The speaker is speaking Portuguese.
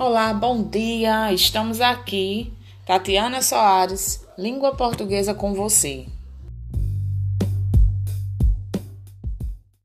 Olá, bom dia. Estamos aqui, Tatiana Soares, língua portuguesa com você.